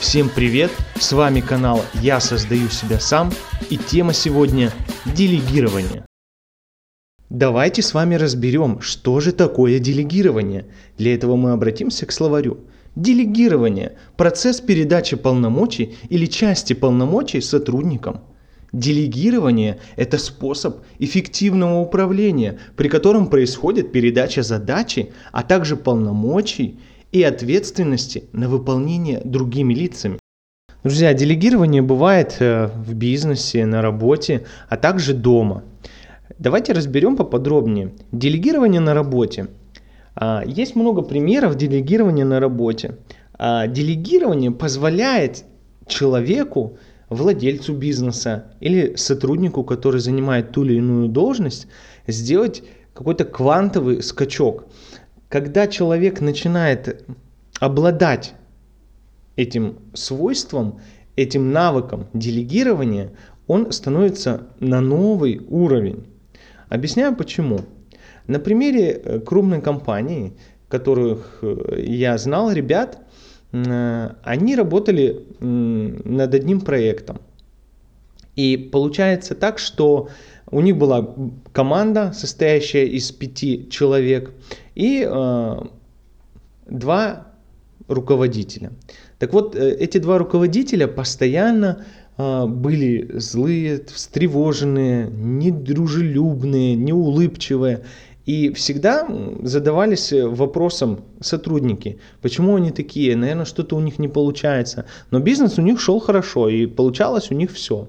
Всем привет! С вами канал «Я создаю себя сам» и тема сегодня – делегирование. Давайте с вами разберем, что же такое делегирование. Для этого мы обратимся к словарю. Делегирование – процесс передачи полномочий или части полномочий сотрудникам. Делегирование – это способ эффективного управления, при котором происходит передача задачи, а также полномочий и ответственности на выполнение другими лицами. Друзья, делегирование бывает э, в бизнесе, на работе, а также дома. Давайте разберем поподробнее. Делегирование на работе. А, есть много примеров делегирования на работе. А, делегирование позволяет человеку, владельцу бизнеса или сотруднику, который занимает ту или иную должность, сделать какой-то квантовый скачок когда человек начинает обладать этим свойством, этим навыком делегирования, он становится на новый уровень. Объясняю почему. На примере э, крупной компании, которых э, я знал, ребят, э, они работали над одним проектом. И получается так, что у них была команда, состоящая из пяти человек, и э, два руководителя. Так вот, э, эти два руководителя постоянно э, были злые, встревоженные, недружелюбные, неулыбчивые. И всегда задавались вопросом сотрудники, почему они такие, наверное, что-то у них не получается. Но бизнес у них шел хорошо, и получалось у них все.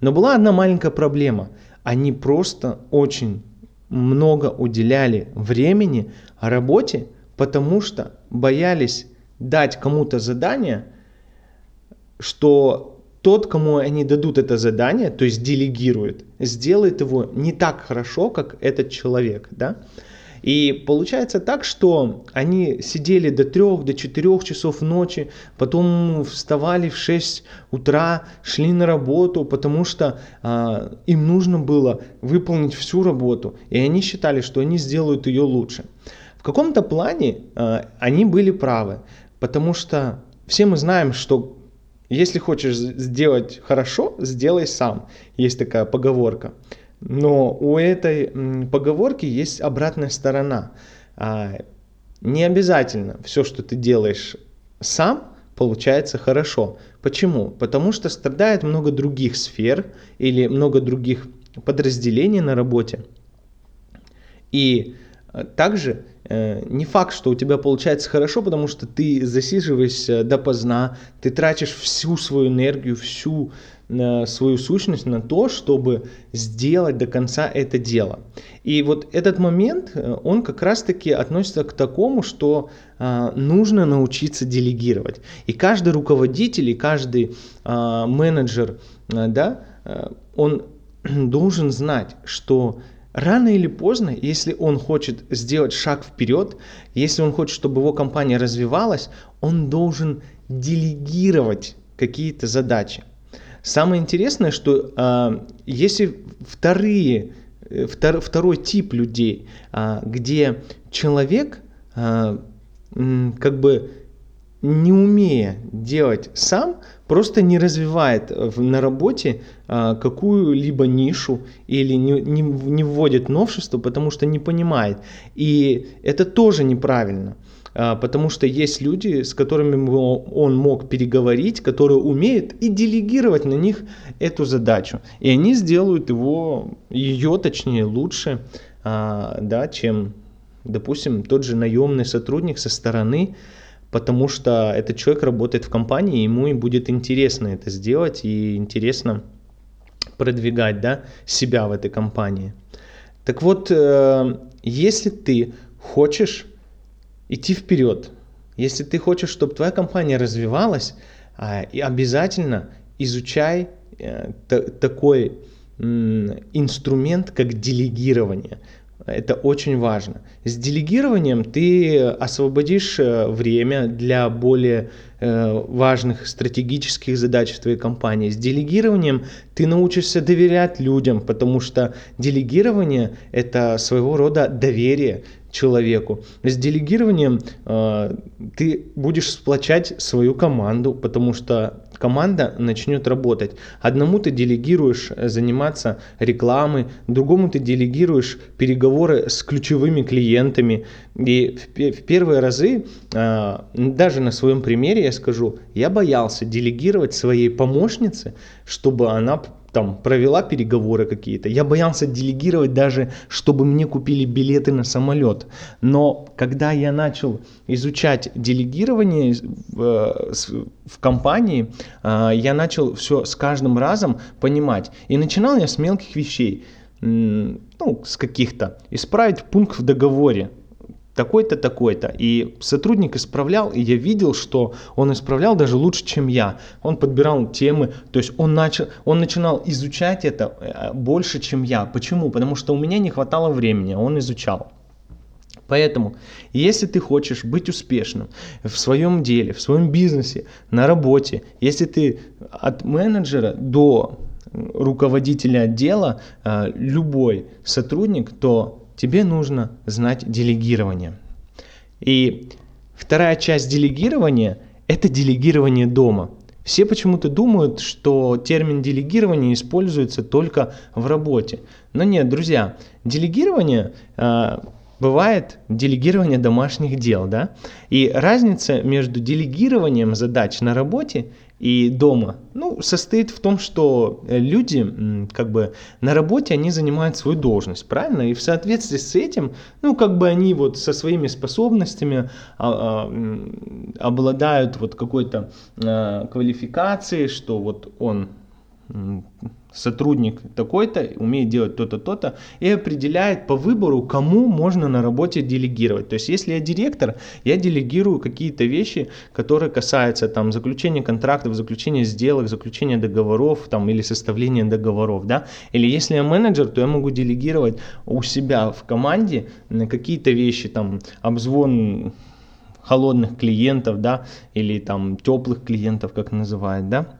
Но была одна маленькая проблема – они просто очень много уделяли времени работе, потому что боялись дать кому-то задание, что тот, кому они дадут это задание, то есть делегирует, сделает его не так хорошо, как этот человек, да. И получается так, что они сидели до 3, до 4 часов ночи, потом вставали в 6 утра, шли на работу, потому что а, им нужно было выполнить всю работу. И они считали, что они сделают ее лучше. В каком-то плане а, они были правы, потому что все мы знаем, что если хочешь сделать хорошо, сделай сам. Есть такая поговорка. Но у этой поговорки есть обратная сторона. А, не обязательно все, что ты делаешь сам, получается хорошо. Почему? Потому что страдает много других сфер или много других подразделений на работе. И э, также э, не факт, что у тебя получается хорошо, потому что ты засиживаешься допоздна, ты тратишь всю свою энергию, всю свою сущность на то, чтобы сделать до конца это дело. И вот этот момент, э, он как раз-таки относится к такому, что а, нужно научиться делегировать. И каждый руководитель, и каждый менеджер, да, он должен знать, что Рано или поздно, если он хочет сделать шаг вперед, если он хочет, чтобы его компания развивалась, он должен делегировать какие-то задачи. Самое интересное, что а, если вторые, э, втор, второй тип людей, а, где человек а, как бы не умея делать сам, просто не развивает на работе а, какую-либо нишу или не, не, не вводит новшество, потому что не понимает. И это тоже неправильно. А, потому что есть люди, с которыми он мог переговорить, которые умеют и делегировать на них эту задачу. И они сделают его, ее точнее, лучше, а, да, чем, допустим, тот же наемный сотрудник со стороны, потому что этот человек работает в компании, ему и будет интересно это сделать и интересно продвигать да, себя в этой компании. Так вот, э, если ты хочешь идти вперед. Если ты хочешь, чтобы твоя компания развивалась, а, и обязательно изучай э, такой инструмент, как делегирование. Это очень важно. С делегированием ты освободишь э, время для более э, важных стратегических задач в твоей компании. С делегированием ты научишься доверять людям, потому что делегирование – это своего рода доверие. Человеку. С делегированием э, ты будешь сплочать свою команду, потому что команда начнет работать. Одному ты делегируешь заниматься рекламой, другому ты делегируешь переговоры с ключевыми клиентами. И в, в первые разы, э, даже на своем примере я скажу, я боялся делегировать своей помощнице, чтобы она там провела переговоры какие-то. Я боялся делегировать даже, чтобы мне купили билеты на самолет. Но когда я начал изучать делегирование в, в компании, а, я начал все с каждым разом понимать. И начинал я с мелких вещей ну, с каких-то, исправить пункт в договоре, такой-то, такой-то. И сотрудник исправлял, и я видел, что он исправлял даже лучше, чем я. Он подбирал темы, то есть он, начал, он начинал изучать это э, больше, чем я. Почему? Потому что у меня не хватало времени, он изучал. Поэтому, если ты хочешь быть успешным в своем деле, в своем бизнесе, на работе, если ты от менеджера до руководителя отдела, э, любой сотрудник, то тебе нужно знать делегирование. И вторая часть делегирования – это делегирование дома. Все почему-то думают, что термин делегирование используется только в работе. Но нет, друзья, делегирование э, бывает делегирование домашних дел, да? И разница между делегированием задач на работе и дома, ну, состоит в том, что э, люди, как бы, на работе они занимают свою должность, правильно? И в соответствии с этим, ну, как бы они вот со своими способностями а, а, обладают вот какой-то а, квалификацией, что вот он сотрудник такой-то умеет делать то-то, то-то, и определяет по выбору, кому можно на работе делегировать. То есть, если я директор, я делегирую какие-то вещи, которые касаются там заключения контрактов, заключения сделок, заключения договоров там, или составления договоров, да. Или если я менеджер, то я могу делегировать у себя в команде какие-то вещи, там, обзвон холодных клиентов, да, или там теплых клиентов, как называют, да,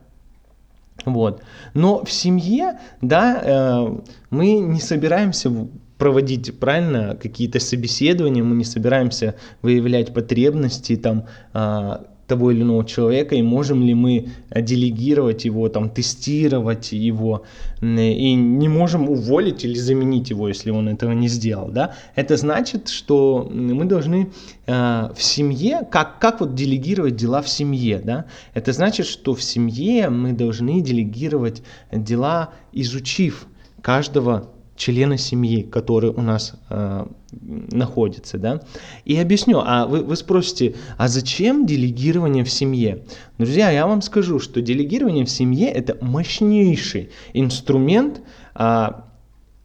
вот. Но в семье, да, э, мы не собираемся проводить правильно какие-то собеседования, мы не собираемся выявлять потребности там э, того или иного человека и можем ли мы делегировать его, там, тестировать его и не можем уволить или заменить его, если он этого не сделал, да, это значит, что мы должны э, в семье, как, как вот делегировать дела в семье, да, это значит, что в семье мы должны делегировать дела, изучив каждого члена семьи, который у нас э, находится, да. И объясню, а вы, вы спросите, а зачем делегирование в семье? Друзья, я вам скажу, что делегирование в семье это мощнейший инструмент э,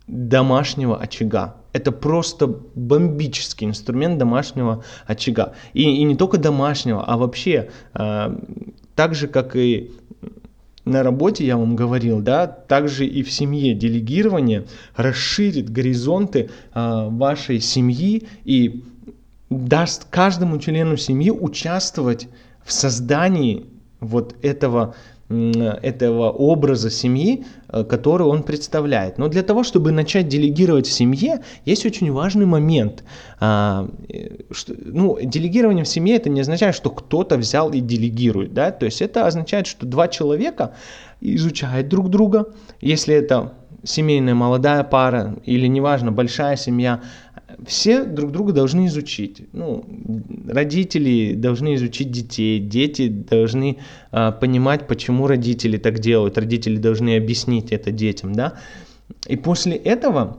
домашнего очага. Это просто бомбический инструмент домашнего очага. И, и не только домашнего, а вообще, э, так же, как и на работе, я вам говорил, да, также и в семье делегирование расширит горизонты а, вашей семьи и даст каждому члену семьи участвовать в создании вот этого этого образа семьи, э, который он представляет. Но для того, чтобы начать делегировать в семье, есть очень важный момент. А, э, ну, делегирование в семье это не означает, что кто-то взял и делегирует. Да? То есть это означает, что два человека изучают друг друга. Если это семейная молодая пара или неважно большая семья, все друг друга должны изучить. Ну, родители должны изучить детей, дети должны э, понимать, почему родители так делают, родители должны объяснить это детям, да. И после этого,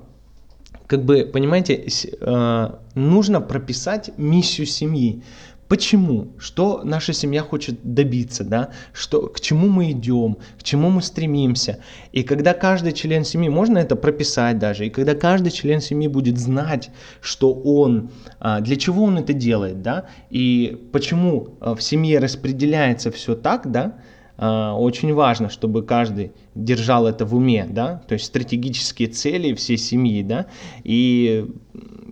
как бы, понимаете, э, нужно прописать миссию семьи. Почему? Что наша семья хочет добиться, да? Что, к чему мы идем, к чему мы стремимся. И когда каждый член семьи, можно это прописать даже, и когда каждый член семьи будет знать, что он, а, для чего он это делает, да, и почему а, в семье распределяется все так, да, очень важно, чтобы каждый держал это в уме, да, то есть стратегические цели всей семьи, да, и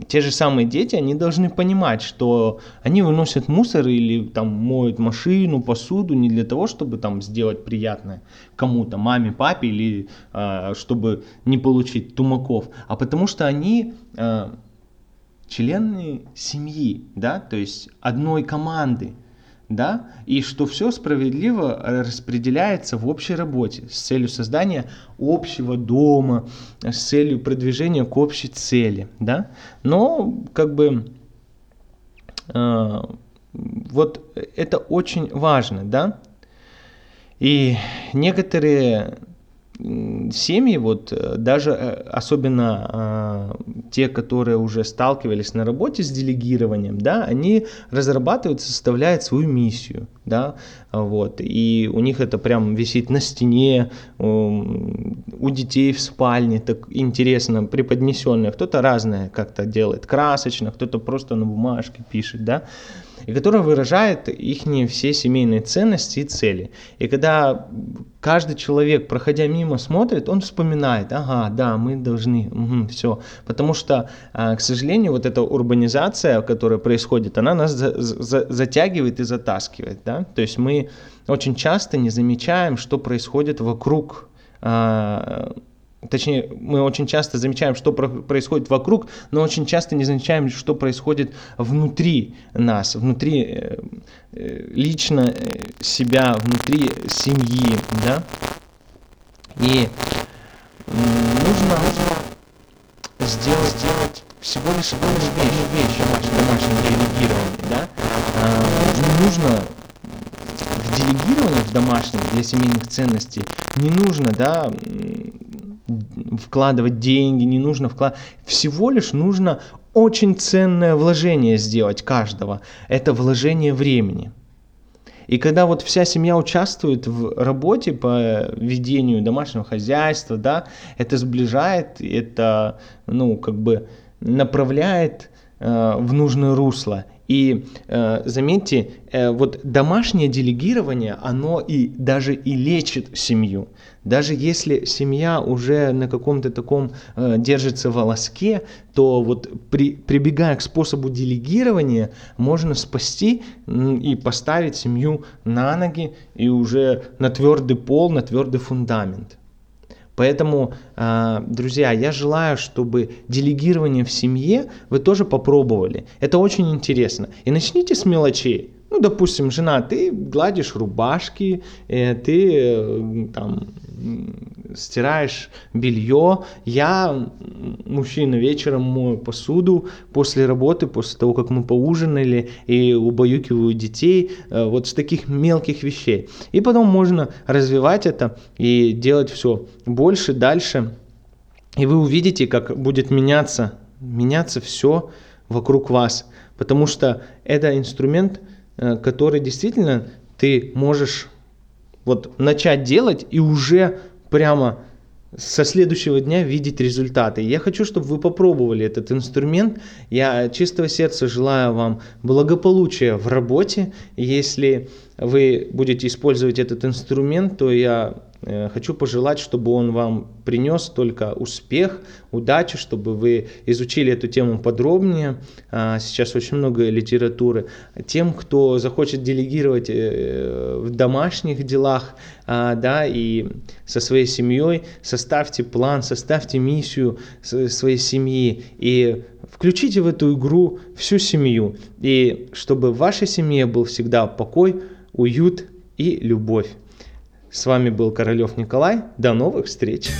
те же самые дети, они должны понимать, что они выносят мусор или там моют машину, посуду не для того, чтобы там сделать приятное кому-то, маме, папе или э, чтобы не получить тумаков, а потому что они э, члены семьи, да, то есть одной команды, да, и что все справедливо распределяется в общей работе с целью создания общего дома, с целью продвижения к общей цели, да, но как бы э, вот это очень важно, да, и некоторые семьи, вот э, даже э, особенно э, те, которые уже сталкивались на работе с делегированием, да, они разрабатывают, составляют свою миссию, да, вот, и у них это прям висит на стене, у детей в спальне, так интересно преподнесенное, кто-то разное как-то делает, красочно, кто-то просто на бумажке пишет, да, и которая выражает их все семейные ценности и цели. И когда каждый человек, проходя мимо, смотрит, он вспоминает, ага, да, мы должны, угу, все. Потому что, а, к сожалению, вот эта урбанизация, которая происходит, она нас за, за, затягивает и затаскивает. Да? То есть мы очень часто не замечаем, что происходит вокруг а, Точнее, мы очень часто замечаем, что происходит вокруг, но очень часто не замечаем, что происходит внутри нас, внутри э, э, лично э, себя, внутри семьи, да. И нужно сделать, сделать всего лишь одну вещь, вещь домашнее, делегирование, да. А, нужно в делегировании в домашнем для семейных ценностей не нужно, да, вкладывать деньги, не нужно вкладывать. Всего лишь нужно очень ценное вложение сделать каждого. Это вложение времени. И когда вот вся семья участвует в работе по ведению домашнего хозяйства, да, это сближает, это, ну, как бы направляет э, в нужное русло. И э, заметьте, э, вот домашнее делегирование, оно и даже и лечит семью. Даже если семья уже на каком-то таком э, держится волоске, то вот при, прибегая к способу делегирования, можно спасти и поставить семью на ноги и уже на твердый пол, на твердый фундамент. Поэтому, а, друзья, я желаю, чтобы делегирование в семье вы тоже попробовали. Это очень интересно. И начните с мелочей. Ну, допустим, жена, ты гладишь рубашки, э, ты э, там стираешь белье, я, мужчина, вечером мою посуду после работы, после того, как мы поужинали, и убаюкиваю детей, э, вот с таких мелких вещей. И потом можно развивать это и делать все больше, дальше. И вы увидите, как будет меняться, меняться все вокруг вас. Потому что это инструмент, э, который действительно ты можешь вот начать делать и уже прямо со следующего дня видеть результаты. Я хочу, чтобы вы попробовали этот инструмент. Я чистого сердца желаю вам благополучия в работе. Если вы будете использовать этот инструмент, то я хочу пожелать, чтобы он вам принес только успех, удачу, чтобы вы изучили эту тему подробнее. А, сейчас очень много литературы. Тем, кто захочет делегировать э, в домашних делах, а, да, и со своей семьей, составьте план, составьте миссию своей семьи и включите в эту игру всю семью. И чтобы в вашей семье был всегда покой, уют и любовь. С вами был Королев Николай. До новых встреч!